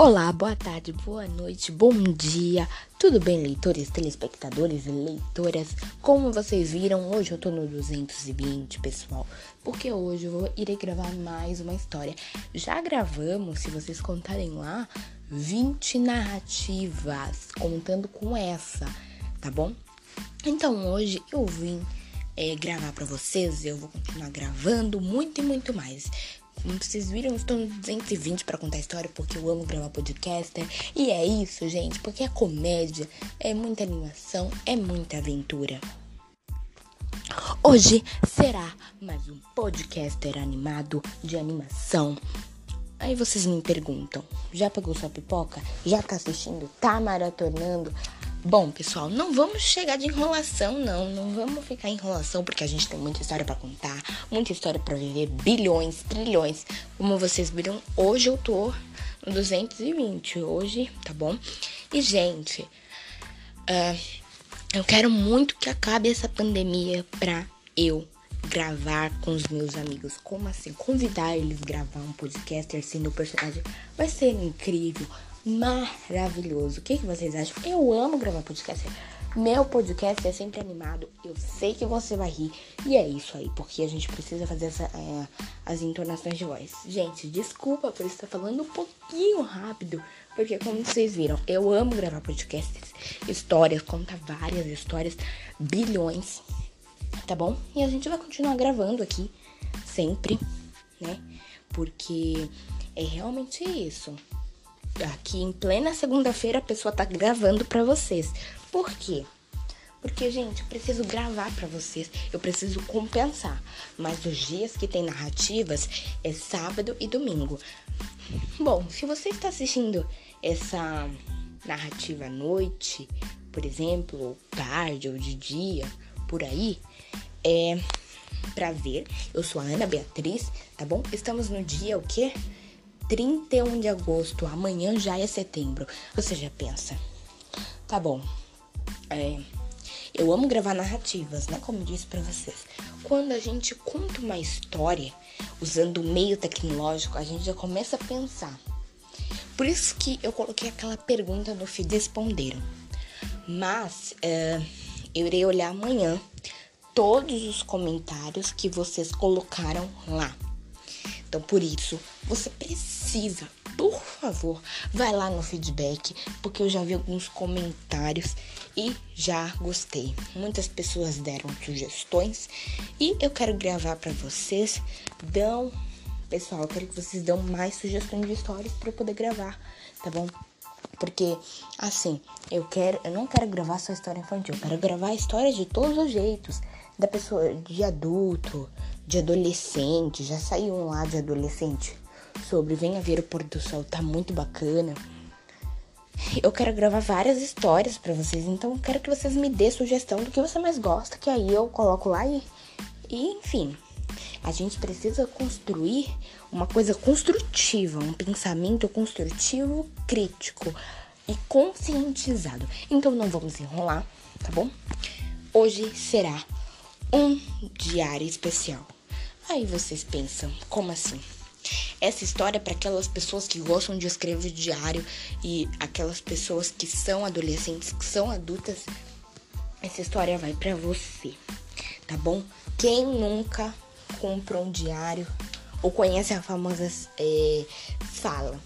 Olá, boa tarde, boa noite, bom dia. Tudo bem, leitores, telespectadores e leitoras? Como vocês viram, hoje eu tô no 220, pessoal, porque hoje eu irei gravar mais uma história. Já gravamos, se vocês contarem lá, 20 narrativas, contando com essa, tá bom? Então hoje eu vim é, gravar para vocês, eu vou continuar gravando muito e muito mais. Vocês viram, estou no 220 para contar história porque eu amo gravar podcaster. E é isso, gente, porque é comédia, é muita animação, é muita aventura. Hoje será mais um podcaster animado de animação. Aí vocês me perguntam: já pegou sua pipoca? Já tá assistindo? Tá maratonando? Bom, pessoal, não vamos chegar de enrolação, não. Não vamos ficar em enrolação, porque a gente tem muita história para contar, muita história para viver, bilhões, trilhões. Como vocês viram, hoje eu tô no 220, hoje, tá bom? E, gente, uh, eu quero muito que acabe essa pandemia pra eu gravar com os meus amigos. Como assim? Convidar eles a gravar um podcast sendo o personagem vai ser incrível maravilhoso. O que, que vocês acham? Eu amo gravar podcast. Meu podcast é sempre animado. Eu sei que você vai rir. E é isso aí, porque a gente precisa fazer essa, é, as entonações de voz. Gente, desculpa por estar falando um pouquinho rápido. Porque, como vocês viram, eu amo gravar podcasts, histórias, contar várias histórias, bilhões. Tá bom? E a gente vai continuar gravando aqui, sempre, né? Porque é realmente isso aqui em plena segunda-feira a pessoa tá gravando para vocês. Por quê? Porque, gente, eu preciso gravar para vocês, eu preciso compensar. Mas os dias que tem narrativas é sábado e domingo. Bom, se você está assistindo essa narrativa à noite, por exemplo, ou tarde ou de dia, por aí, é para ver. Eu sou a Ana Beatriz, tá bom? Estamos no dia o quê? 31 de agosto, amanhã já é setembro. Você já pensa? Tá bom. É, eu amo gravar narrativas, né? Como eu disse pra vocês. Quando a gente conta uma história usando o meio tecnológico, a gente já começa a pensar. Por isso que eu coloquei aquela pergunta no feed responderam. Mas é, eu irei olhar amanhã todos os comentários que vocês colocaram lá. Então, por isso, você precisa, por favor, vai lá no feedback, porque eu já vi alguns comentários e já gostei. Muitas pessoas deram sugestões e eu quero gravar para vocês. Dão, pessoal, eu quero que vocês dão mais sugestões de histórias para eu poder gravar, tá bom? Porque, assim, eu quero, eu não quero gravar só história infantil, eu quero gravar histórias de todos os jeitos. Da pessoa, de adulto, de adolescente, já saiu um lá de adolescente sobre Venha Ver o Pôr do Sol, tá muito bacana. Eu quero gravar várias histórias para vocês, então quero que vocês me dê sugestão do que você mais gosta, que aí eu coloco lá e, e enfim. A gente precisa construir uma coisa construtiva, um pensamento construtivo, crítico e conscientizado. Então não vamos enrolar, tá bom? Hoje será um diário especial. Aí vocês pensam, como assim? Essa história é para aquelas pessoas que gostam de escrever diário e aquelas pessoas que são adolescentes, que são adultas. Essa história vai para você, tá bom? Quem nunca comprou um diário ou conhece a famosa é, fala,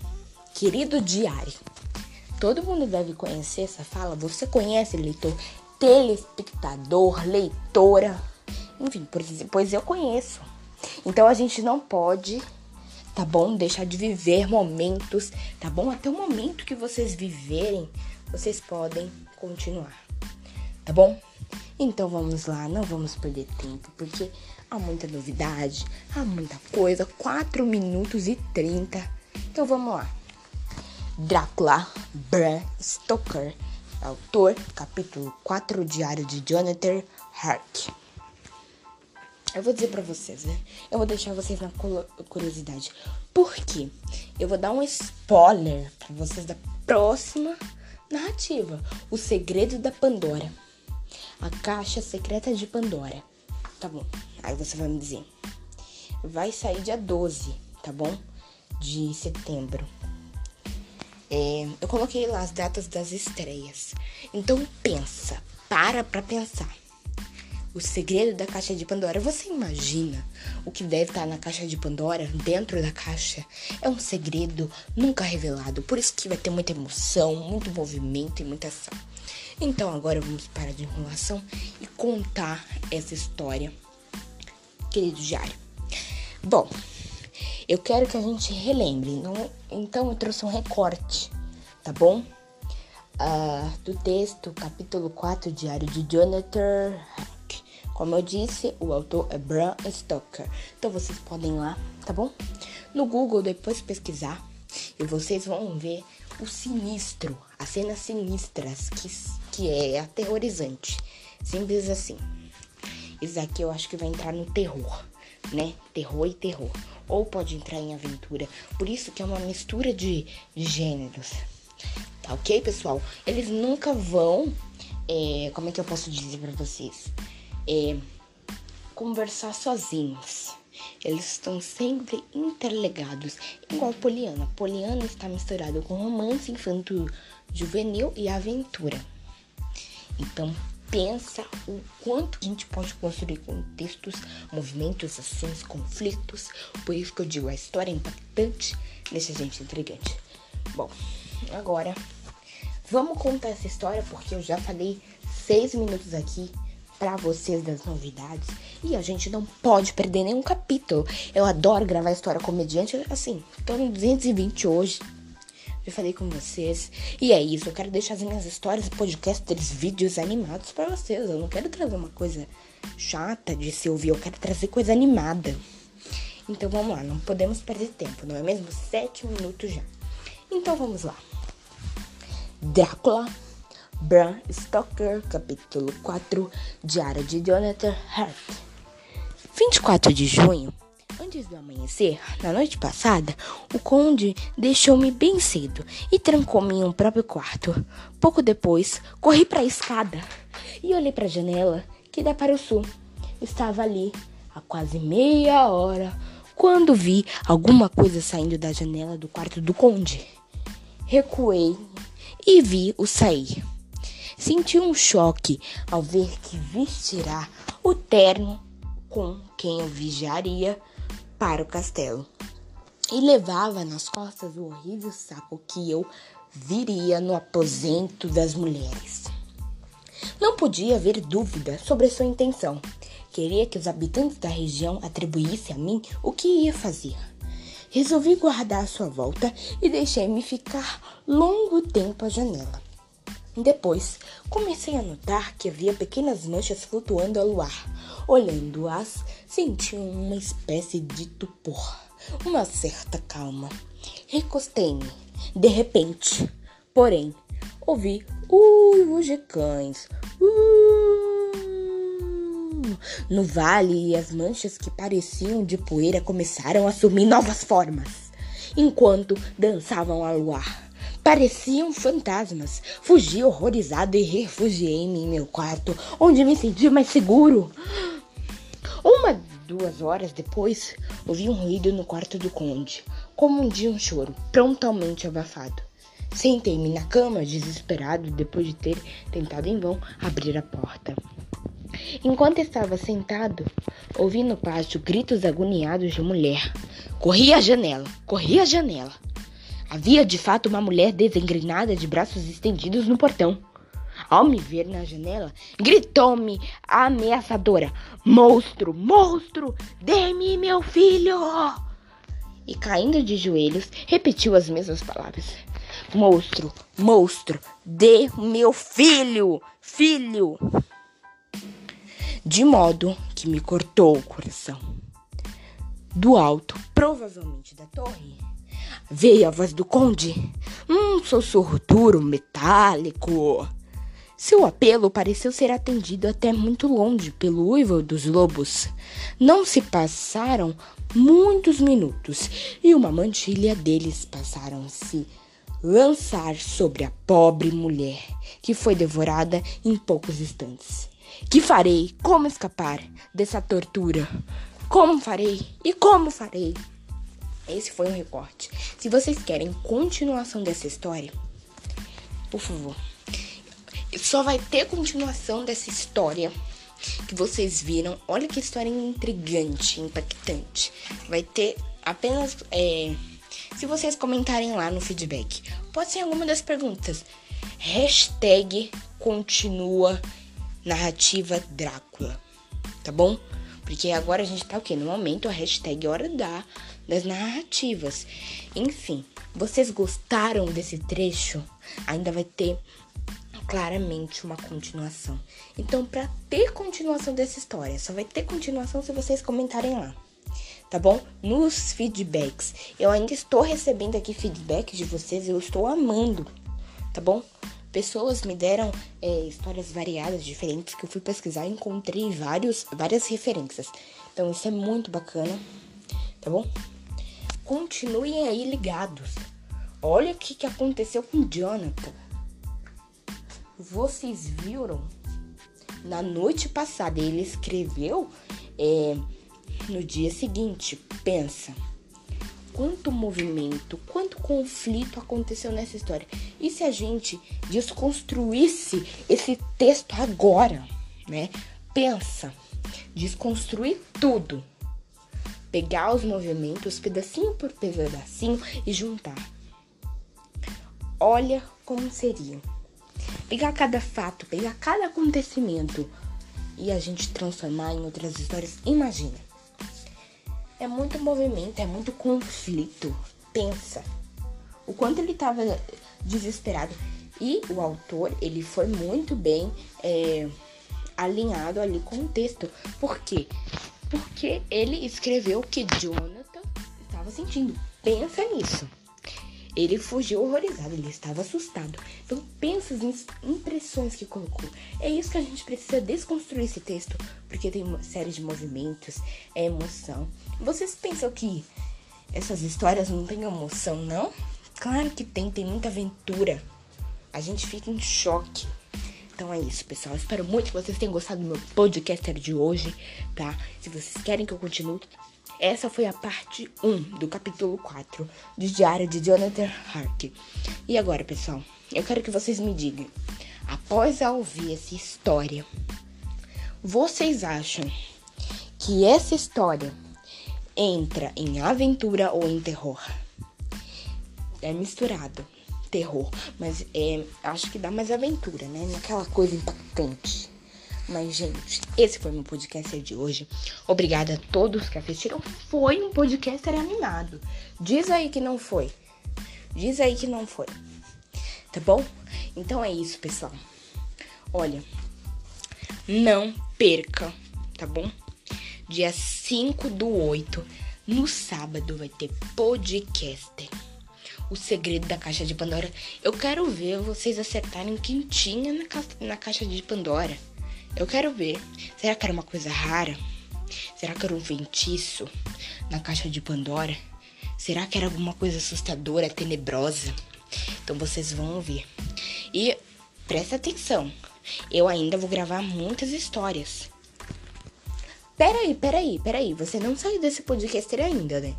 querido diário? Todo mundo deve conhecer essa fala. Você conhece, leitor, telespectador, leitora? Enfim, pois eu conheço. Então a gente não pode, tá bom? Deixar de viver momentos, tá bom? Até o momento que vocês viverem, vocês podem continuar, tá bom? Então vamos lá, não vamos perder tempo, porque há muita novidade, há muita coisa. 4 minutos e 30. Então vamos lá. Drácula Bram Stoker, autor, capítulo 4, Diário de Jonathan Hark. Eu vou dizer para vocês, né? Eu vou deixar vocês na curiosidade. Por quê? Eu vou dar um spoiler para vocês da próxima narrativa: O Segredo da Pandora. A Caixa Secreta de Pandora. Tá bom. Aí você vai me dizer. Vai sair dia 12, tá bom? De setembro. É, eu coloquei lá as datas das estreias. Então pensa, para pra pensar. O segredo da caixa de Pandora. Você imagina o que deve estar na caixa de Pandora, dentro da caixa? É um segredo nunca revelado. Por isso que vai ter muita emoção, muito movimento e muita ação. Então agora vamos parar de enrolação e contar essa história, querido diário. Bom, eu quero que a gente relembre. Não? Então eu trouxe um recorte, tá bom? Uh, do texto, capítulo 4, Diário de Jonathan como eu disse, o autor é Bram Stoker. Então vocês podem ir lá, tá bom? No Google depois pesquisar e vocês vão ver o sinistro, as cenas sinistras que, que é aterrorizante. Simples assim. Isso aqui eu acho que vai entrar no terror, né? Terror e terror. Ou pode entrar em aventura. Por isso que é uma mistura de, de gêneros. Tá ok, pessoal? Eles nunca vão. É, como é que eu posso dizer para vocês? É, conversar sozinhos. Eles estão sempre interligados, igual Poliana. Poliana está misturado com romance infantil, juvenil e aventura. Então, pensa o quanto a gente pode construir contextos, movimentos, ações, conflitos. Por isso que eu digo, a história é impactante, nesse gente intrigante. Bom, agora vamos contar essa história porque eu já falei seis minutos aqui para vocês das novidades. E a gente não pode perder nenhum capítulo. Eu adoro gravar história comediante. Assim, tô no 220 hoje. Já falei com vocês. E é isso. Eu quero deixar as minhas histórias, podcasters, vídeos animados para vocês. Eu não quero trazer uma coisa chata de se ouvir. Eu quero trazer coisa animada. Então vamos lá. Não podemos perder tempo, não é mesmo? Sete minutos já. Então vamos lá. Drácula Bram Stoker, capítulo 4, Diário de Jonathan Hart. 24 de junho, antes do amanhecer, na noite passada, o conde deixou-me bem cedo e trancou-me em um próprio quarto. Pouco depois, corri para a escada e olhei para a janela que dá para o sul. Estava ali há quase meia hora quando vi alguma coisa saindo da janela do quarto do conde. Recuei e vi-o sair. Senti um choque ao ver que vestirá o terno com quem eu vigiaria para o castelo. E levava nas costas o horrível saco que eu viria no aposento das mulheres. Não podia haver dúvida sobre sua intenção. Queria que os habitantes da região atribuíssem a mim o que ia fazer. Resolvi guardar a sua volta e deixei-me ficar longo tempo à janela. Depois, comecei a notar que havia pequenas manchas flutuando ao luar. Olhando-as, senti uma espécie de tupor, uma certa calma. Recostei-me. De repente, porém, ouvi uivos de cães. No vale, as manchas que pareciam de poeira começaram a assumir novas formas, enquanto dançavam ao luar. Pareciam fantasmas. Fugi horrorizado e refugiei-me em meu quarto, onde me senti mais seguro. Uma, duas horas depois, ouvi um ruído no quarto do conde, como um dia um choro, prontamente abafado. Sentei-me na cama, desesperado, depois de ter tentado em vão abrir a porta. Enquanto estava sentado, ouvi no pátio gritos agoniados de mulher. Corri à janela, corri à janela. Havia de fato uma mulher desengrenada de braços estendidos no portão. Ao me ver na janela, gritou-me ameaçadora: Monstro, monstro, dê-me meu filho! E caindo de joelhos, repetiu as mesmas palavras: Monstro, monstro, dê meu filho, filho! De modo que me cortou o coração. Do alto, provavelmente da torre, Veio a voz do conde, um sussurro duro, metálico. Seu apelo pareceu ser atendido até muito longe pelo uivo dos lobos. Não se passaram muitos minutos e uma mantilha deles passaram a se lançar sobre a pobre mulher, que foi devorada em poucos instantes. Que farei? Como escapar dessa tortura? Como farei? E como farei? Esse foi um recorte. Se vocês querem continuação dessa história, por favor, só vai ter continuação dessa história que vocês viram. Olha que história intrigante, impactante. Vai ter apenas. É, se vocês comentarem lá no feedback, pode ser alguma das perguntas. Hashtag continua narrativa Drácula. Tá bom? Porque agora a gente tá o quê? No momento a hashtag hora da das narrativas. Enfim, vocês gostaram desse trecho? Ainda vai ter claramente uma continuação. Então, para ter continuação dessa história, só vai ter continuação se vocês comentarem lá. Tá bom? Nos feedbacks. Eu ainda estou recebendo aqui feedback de vocês, eu estou amando. Tá bom? Pessoas me deram é, histórias variadas, diferentes, que eu fui pesquisar e encontrei vários, várias referências. Então isso é muito bacana, tá bom? Continuem aí ligados. Olha o que, que aconteceu com Jonathan. Vocês viram? Na noite passada ele escreveu é, no dia seguinte. Pensa. Quanto movimento, quanto conflito aconteceu nessa história. E se a gente desconstruísse esse texto agora, né? Pensa, desconstruir tudo pegar os movimentos pedacinho por pedacinho e juntar. Olha como seria. Pegar cada fato, pegar cada acontecimento e a gente transformar em outras histórias. Imagina. É muito movimento, é muito conflito. Pensa. O quanto ele estava desesperado. E o autor, ele foi muito bem é, alinhado ali com o texto. Por quê? Porque ele escreveu o que Jonathan estava sentindo. Pensa nisso. Ele fugiu horrorizado, ele estava assustado. Então pensa as impressões que colocou. É isso que a gente precisa desconstruir esse texto, porque tem uma série de movimentos, é emoção. Vocês pensam que essas histórias não têm emoção, não? Claro que tem, tem muita aventura. A gente fica em choque. Então é isso, pessoal. Espero muito que vocês tenham gostado do meu podcaster de hoje, tá? Se vocês querem que eu continue, essa foi a parte 1 do capítulo 4 do Diário de Jonathan Hark. E agora, pessoal, eu quero que vocês me digam, após ouvir essa história, vocês acham que essa história entra em aventura ou em terror? É misturado terror, mas é, acho que dá mais aventura, né? Naquela coisa impactante. Mas, gente, esse foi meu podcast de hoje. Obrigada a todos que assistiram. Foi um podcast animado. Diz aí que não foi. Diz aí que não foi. Tá bom? Então é isso, pessoal. Olha, não perca, tá bom? Dia 5 do 8, no sábado, vai ter podcast o segredo da caixa de Pandora. Eu quero ver vocês acertarem quem tinha na, ca na caixa de Pandora. Eu quero ver. Será que era uma coisa rara? Será que era um feitiço na caixa de Pandora? Será que era alguma coisa assustadora, tenebrosa? Então vocês vão ouvir. E presta atenção. Eu ainda vou gravar muitas histórias. Peraí, peraí, peraí. Você não saiu desse podcast ainda, né?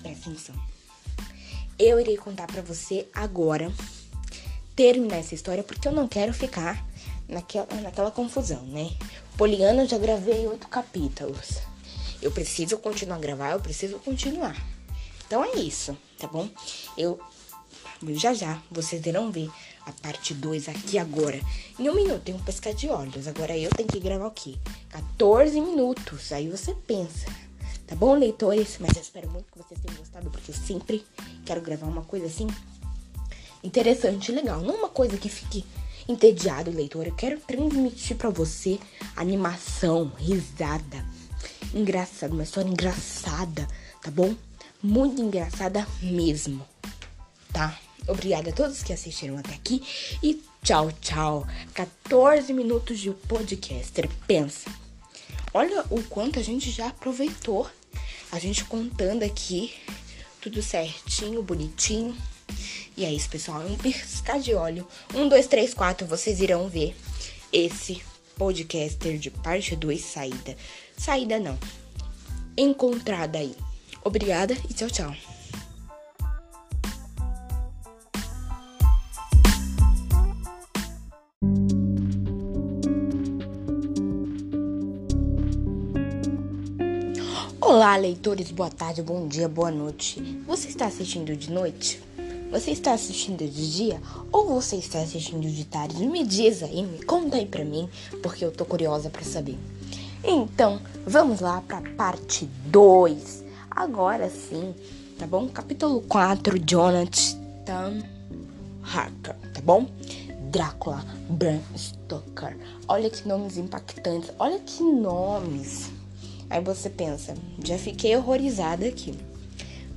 Presta atenção eu irei contar para você agora, terminar essa história, porque eu não quero ficar naquela, naquela confusão, né? Poliana, eu já gravei oito capítulos. Eu preciso continuar a gravar, eu preciso continuar. Então é isso, tá bom? Eu já já vocês irão ver a parte 2 aqui agora. Em um minuto, tem um pescar de olhos. Agora eu tenho que gravar o quê? 14 minutos. Aí você pensa. Tá bom, leitores? Mas eu espero muito que vocês tenham gostado, porque eu sempre quero gravar uma coisa assim interessante, legal. Não uma coisa que fique entediado, leitor. Eu quero transmitir para você animação, risada, engraçado, uma história engraçada, tá bom? Muito engraçada mesmo, tá? Obrigada a todos que assistiram até aqui e tchau, tchau. 14 minutos de podcaster. Pensa. Olha o quanto a gente já aproveitou. A gente contando aqui tudo certinho, bonitinho. E é isso, pessoal. É um piscar de óleo. Um, dois, três, quatro. Vocês irão ver esse podcaster de parte 2 saída. Saída não. Encontrada aí. Obrigada e tchau, tchau. Olá, leitores, boa tarde, bom dia, boa noite. Você está assistindo de noite? Você está assistindo de dia ou você está assistindo de tarde? Me diz aí, me conta aí pra mim, porque eu tô curiosa para saber. Então, vamos lá para parte 2. Agora sim, tá bom? Capítulo 4, Jonathan Harker, tá bom? Drácula Bram Stoker. Olha que nomes impactantes, olha que nomes. Aí você pensa, já fiquei horrorizada aqui.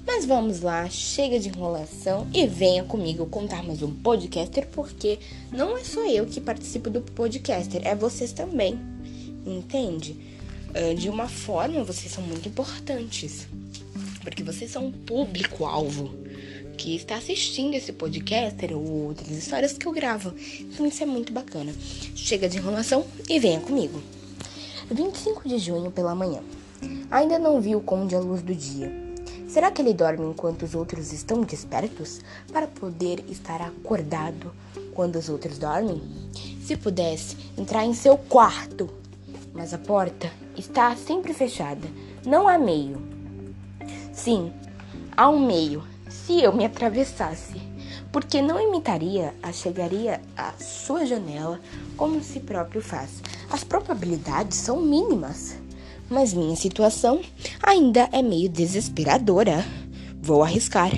Mas vamos lá, chega de enrolação e venha comigo contar mais um podcaster, porque não é só eu que participo do podcaster, é vocês também. Entende? Ah, de uma forma, vocês são muito importantes. Porque vocês são um público-alvo que está assistindo esse podcaster ou outras histórias que eu gravo. Então isso é muito bacana. Chega de enrolação e venha comigo. 25 de junho pela manhã. Ainda não vi o conde à luz do dia. Será que ele dorme enquanto os outros estão despertos para poder estar acordado quando os outros dormem? Se pudesse entrar em seu quarto, mas a porta está sempre fechada, não há meio. Sim, há um meio. Se eu me atravessasse, porque não imitaria a chegaria à sua janela como se próprio faz. As probabilidades são mínimas, mas minha situação ainda é meio desesperadora. Vou arriscar.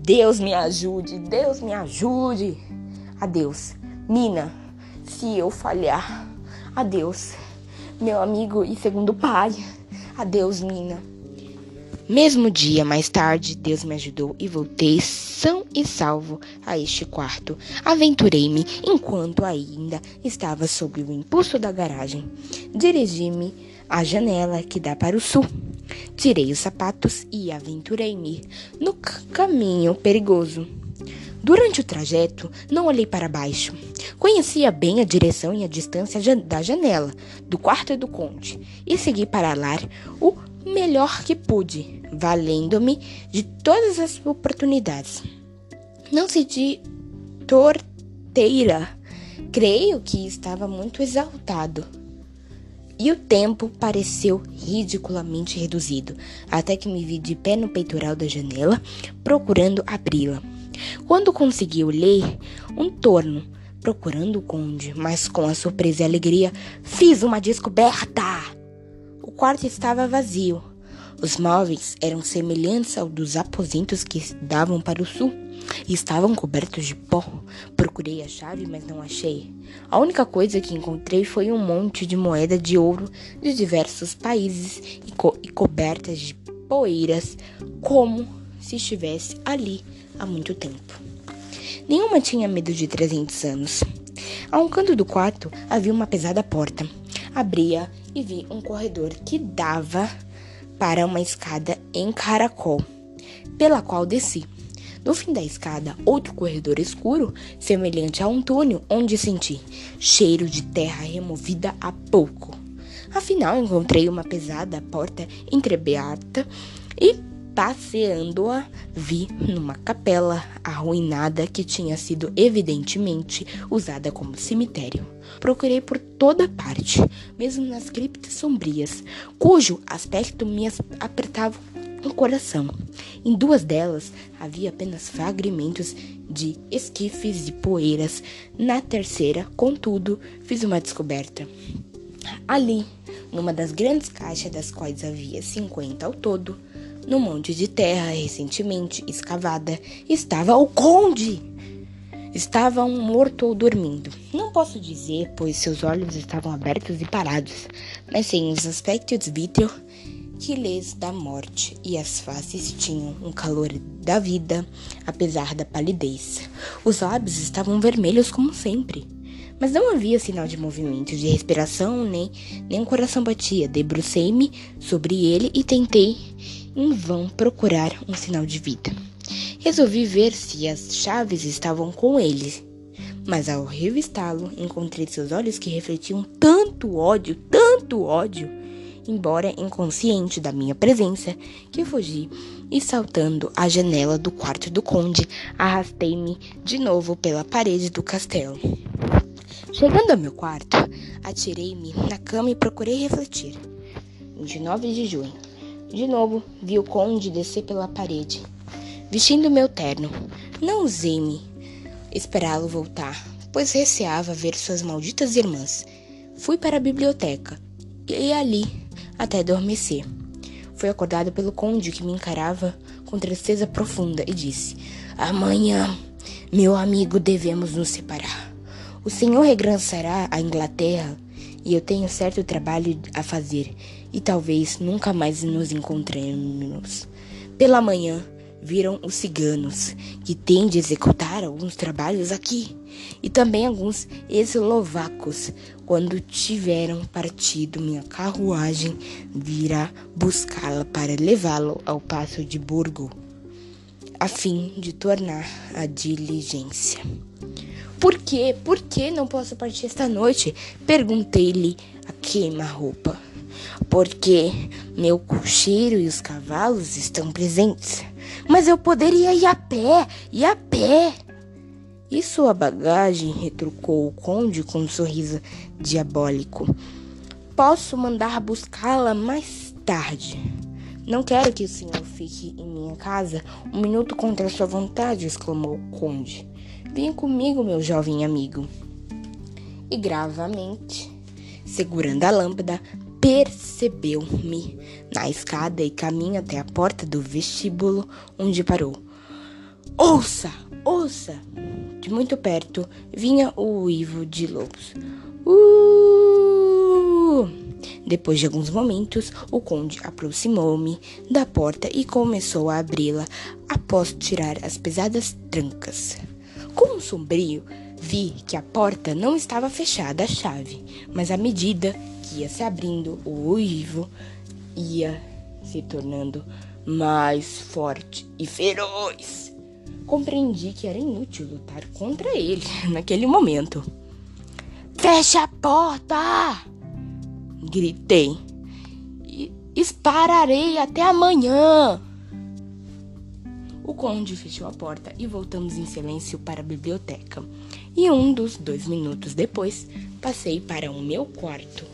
Deus me ajude, Deus me ajude. Adeus, Nina. Se eu falhar, adeus, meu amigo e segundo pai. Adeus, Nina. Mesmo dia mais tarde, Deus me ajudou e voltei são e salvo a este quarto. Aventurei-me enquanto ainda estava sob o impulso da garagem. Dirigi-me à janela que dá para o sul. Tirei os sapatos e aventurei-me no caminho perigoso. Durante o trajeto, não olhei para baixo. Conhecia bem a direção e a distância da janela do quarto do conde e segui para lá o melhor que pude, valendo-me de todas as oportunidades. Não senti torteira. Creio que estava muito exaltado. E o tempo pareceu ridiculamente reduzido, até que me vi de pé no peitoral da janela, procurando abri-la. Quando consegui ler um torno, procurando o conde, mas com a surpresa e alegria, fiz uma descoberta! O quarto estava vazio. Os móveis eram semelhantes ao dos aposentos que davam para o sul e estavam cobertos de pó. Procurei a chave, mas não achei. A única coisa que encontrei foi um monte de moeda de ouro de diversos países e, co e cobertas de poeiras, como se estivesse ali há muito tempo. Nenhuma tinha medo de 300 anos. A um canto do quarto havia uma pesada porta. Abria e vi um corredor que dava para uma escada em caracol, pela qual desci. No fim da escada, outro corredor escuro, semelhante a um túnel, onde senti cheiro de terra removida há pouco. Afinal, encontrei uma pesada porta entreaberta e Passeando-a, vi numa capela arruinada que tinha sido evidentemente usada como cemitério. Procurei por toda parte, mesmo nas criptas sombrias, cujo aspecto me apertava o coração. Em duas delas havia apenas fragmentos de esquifes e poeiras. Na terceira, contudo, fiz uma descoberta. Ali, numa das grandes caixas, das quais havia 50 ao todo, no monte de terra recentemente escavada estava o conde. Estava um morto ou dormindo. Não posso dizer, pois seus olhos estavam abertos e parados, mas sem os aspectos vítreo que lhes da morte, e as faces tinham um calor da vida, apesar da palidez. Os lábios estavam vermelhos como sempre, mas não havia sinal de movimento, de respiração, nem, nem o coração batia. Debrucei-me sobre ele e tentei em vão procurar um sinal de vida. Resolvi ver se as chaves estavam com ele, mas ao revistá-lo, encontrei seus olhos que refletiam tanto ódio, tanto ódio, embora inconsciente da minha presença, que fugi e saltando a janela do quarto do conde, arrastei-me de novo pela parede do castelo. Chegando ao meu quarto, atirei-me na cama e procurei refletir. 29 de junho. De novo, vi o conde descer pela parede, vestindo meu terno. Não usei-me esperá-lo voltar, pois receava ver suas malditas irmãs. Fui para a biblioteca e ali até adormecer. Fui acordado pelo conde que me encarava com tristeza profunda e disse: Amanhã, meu amigo, devemos nos separar. O Senhor regressará à Inglaterra e eu tenho certo trabalho a fazer e talvez nunca mais nos encontremos. Pela manhã, viram os ciganos, que têm de executar alguns trabalhos aqui, e também alguns eslovacos. Quando tiveram partido, minha carruagem virá buscá-la para levá-lo ao passo de Burgo, a fim de tornar a diligência. Por quê? Por que não posso partir esta noite? Perguntei-lhe a queima-roupa. Porque meu cocheiro e os cavalos estão presentes. Mas eu poderia ir a pé, ir a pé. E sua bagagem? retrucou o conde com um sorriso diabólico. Posso mandar buscá-la mais tarde. Não quero que o senhor fique em minha casa um minuto contra sua vontade, exclamou o conde. Venha comigo, meu jovem amigo. E gravamente, segurando a lâmpada, percebeu-me na escada e caminho até a porta do vestíbulo, onde parou. Ouça, ouça! De muito perto vinha o uivo de lobos. Uh! Depois de alguns momentos, o conde aproximou-me da porta e começou a abri-la após tirar as pesadas trancas. Com um sombrio, vi que a porta não estava fechada à chave, mas à medida que ia se abrindo, o uivo ia se tornando mais forte e feroz. Compreendi que era inútil lutar contra ele naquele momento. Feche a porta! Gritei. E espararei até amanhã. O conde fechou a porta e voltamos em silêncio para a biblioteca. E um dos dois minutos depois, passei para o meu quarto.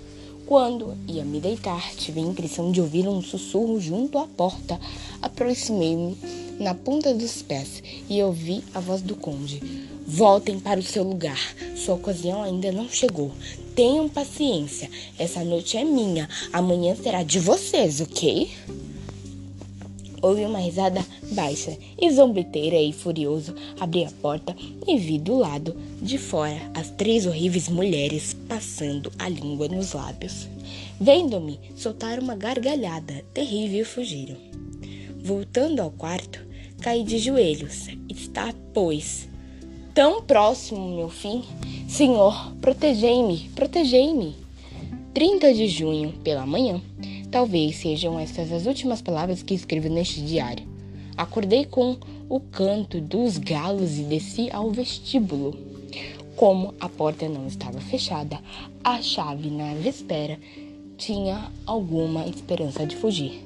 Quando ia me deitar, tive a impressão de ouvir um sussurro junto à porta. Aproximei-me na ponta dos pés e ouvi a voz do conde. Voltem para o seu lugar. Sua ocasião ainda não chegou. Tenham paciência. Essa noite é minha. Amanhã será de vocês, ok? Ouvi uma risada baixa e zombeteira e furioso abri a porta e vi do lado de fora as três horríveis mulheres passando a língua nos lábios. Vendo-me, soltaram uma gargalhada terrível e fugiram. Voltando ao quarto, caí de joelhos. Está, pois, tão próximo meu fim? Senhor, protegei-me, protegei-me. 30 de junho, pela manhã, Talvez sejam estas as últimas palavras que escrevo neste diário. Acordei com o canto dos galos e desci ao vestíbulo. Como a porta não estava fechada, a chave na véspera tinha alguma esperança de fugir.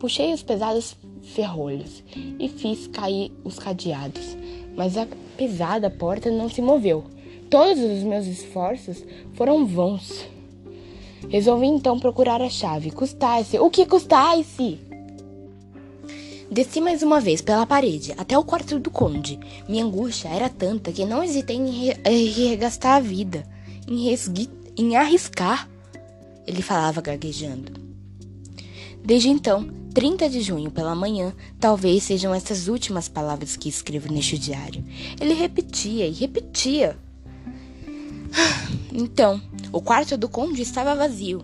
Puxei os pesados ferrolhos e fiz cair os cadeados, mas a pesada porta não se moveu. Todos os meus esforços foram vãos. Resolvi então procurar a chave. Custasse. O que custasse? Desci mais uma vez pela parede até o quarto do conde. Minha angústia era tanta que não hesitei em regastar a vida, em, em arriscar. Ele falava gaguejando. Desde então, 30 de junho pela manhã, talvez sejam essas últimas palavras que escrevo neste diário. Ele repetia e repetia. Então, o quarto do conde estava vazio.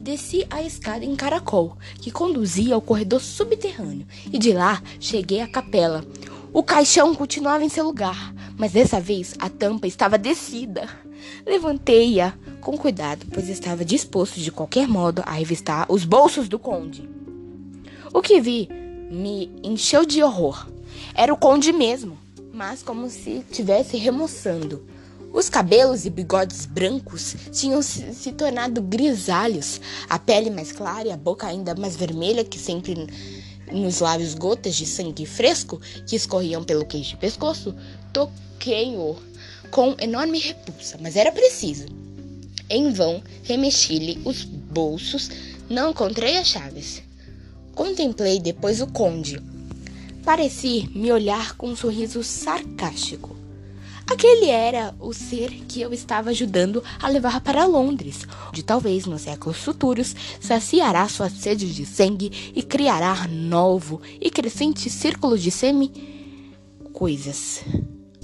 Desci a escada em caracol, que conduzia ao corredor subterrâneo, e de lá cheguei à capela. O caixão continuava em seu lugar, mas dessa vez a tampa estava descida. Levantei-a com cuidado, pois estava disposto de qualquer modo a revistar os bolsos do conde. O que vi me encheu de horror. Era o conde mesmo, mas como se tivesse remoçando Os cabelos e bigodes brancos tinham se, se, tornado grisalhos, a pele mais clara e a boca ainda mais vermelha que sempre nos lábios gotas de sangue fresco que escorriam pelo queixo e pescoço. Toquei-o com enorme repulsa, mas era preciso. Em vão, remexi-lhe os bolsos, não encontrei as chaves. Contemplei depois o conde. Parecia me olhar com um sorriso sarcástico. Aquele era o ser que eu estava ajudando a levar para Londres, onde talvez nos séculos futuros saciará sua sede de sangue e criará novo e crescente círculo de semi-coisas.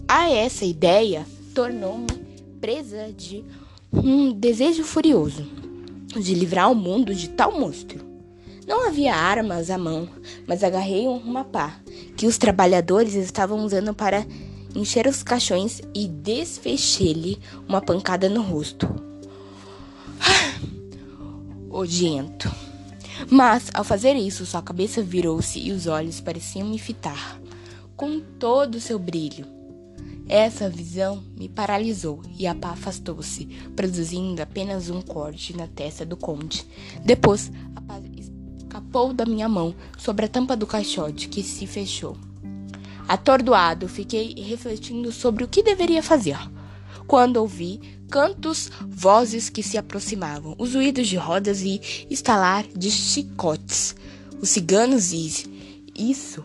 A essa ideia tornou-me presa de um desejo furioso de livrar o mundo de tal monstro. Não havia armas à mão, mas agarrei uma pá que os trabalhadores estavam usando para encher os caixões e desfechei-lhe uma pancada no rosto. Odiento. Mas, ao fazer isso, sua cabeça virou-se e os olhos pareciam me fitar, com todo o seu brilho. Essa visão me paralisou e a pá afastou-se, produzindo apenas um corte na testa do conde. Depois, a pá escapou da minha mão sobre a tampa do caixote que se fechou. Atordoado, fiquei refletindo sobre o que deveria fazer. Quando ouvi cantos, vozes que se aproximavam, os ruídos de rodas e estalar de chicotes. Os ciganos e isso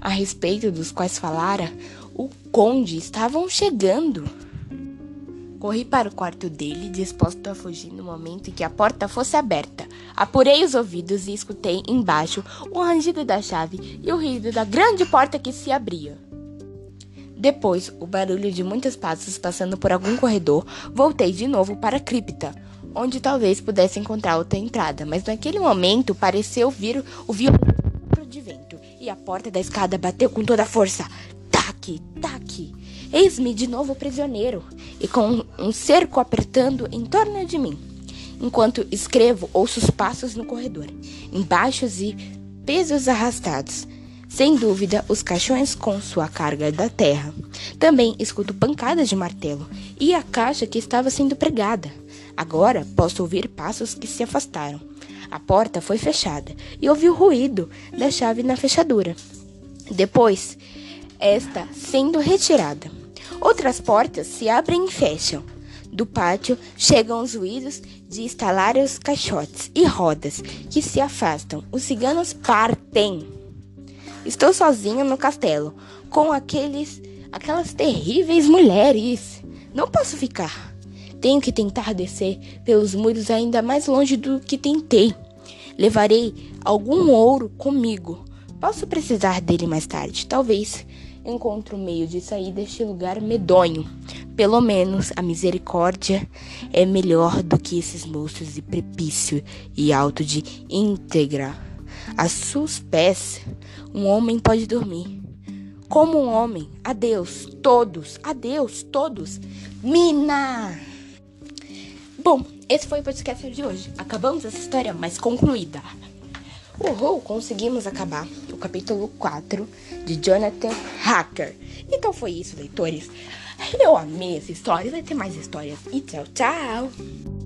a respeito dos quais falara o conde estavam chegando. Corri para o quarto dele, disposto a fugir no momento em que a porta fosse aberta. Apurei os ouvidos e escutei embaixo o rangido da chave e o ruído da grande porta que se abria. Depois, o barulho de muitos passos passando por algum corredor, voltei de novo para a cripta, onde talvez pudesse encontrar outra entrada, mas naquele momento pareceu vir o violento de vento e a porta da escada bateu com toda a força. Taque, taque! Eis-me de novo prisioneiro e com um cerco apertando em torno de mim. Enquanto escrevo, ouço os passos no corredor, embaixos e pesos arrastados. Sem dúvida, os caixões com sua carga da terra. Também escuto pancadas de martelo e a caixa que estava sendo pregada. Agora posso ouvir passos que se afastaram. A porta foi fechada e ouvi o ruído da chave na fechadura. Depois, esta sendo retirada. Outras portas se abrem e fecham. Do pátio chegam os ruídos de estalar os caixotes e rodas que se afastam. Os ciganos partem. Estou sozinho no castelo com aqueles aquelas terríveis mulheres. Não posso ficar. Tenho que tentar descer pelos muros ainda mais longe do que tentei. Levarei algum ouro comigo. Posso precisar dele mais tarde, talvez encontro um meio de sair deste lugar medonho. Pelo menos a misericórdia é melhor do que esses monstros de prepício e alto de íntegra. A seus pés, um homem pode dormir. Como um homem, adeus, todos, adeus, todos. Mina! Bom, esse foi o podcast de hoje. Acabamos essa história mais concluída. Uhul, conseguimos acabar o capítulo 4 de Jonathan Hacker. Então foi isso, leitores. Eu amei essa história, vai ter mais histórias. E tchau, tchau!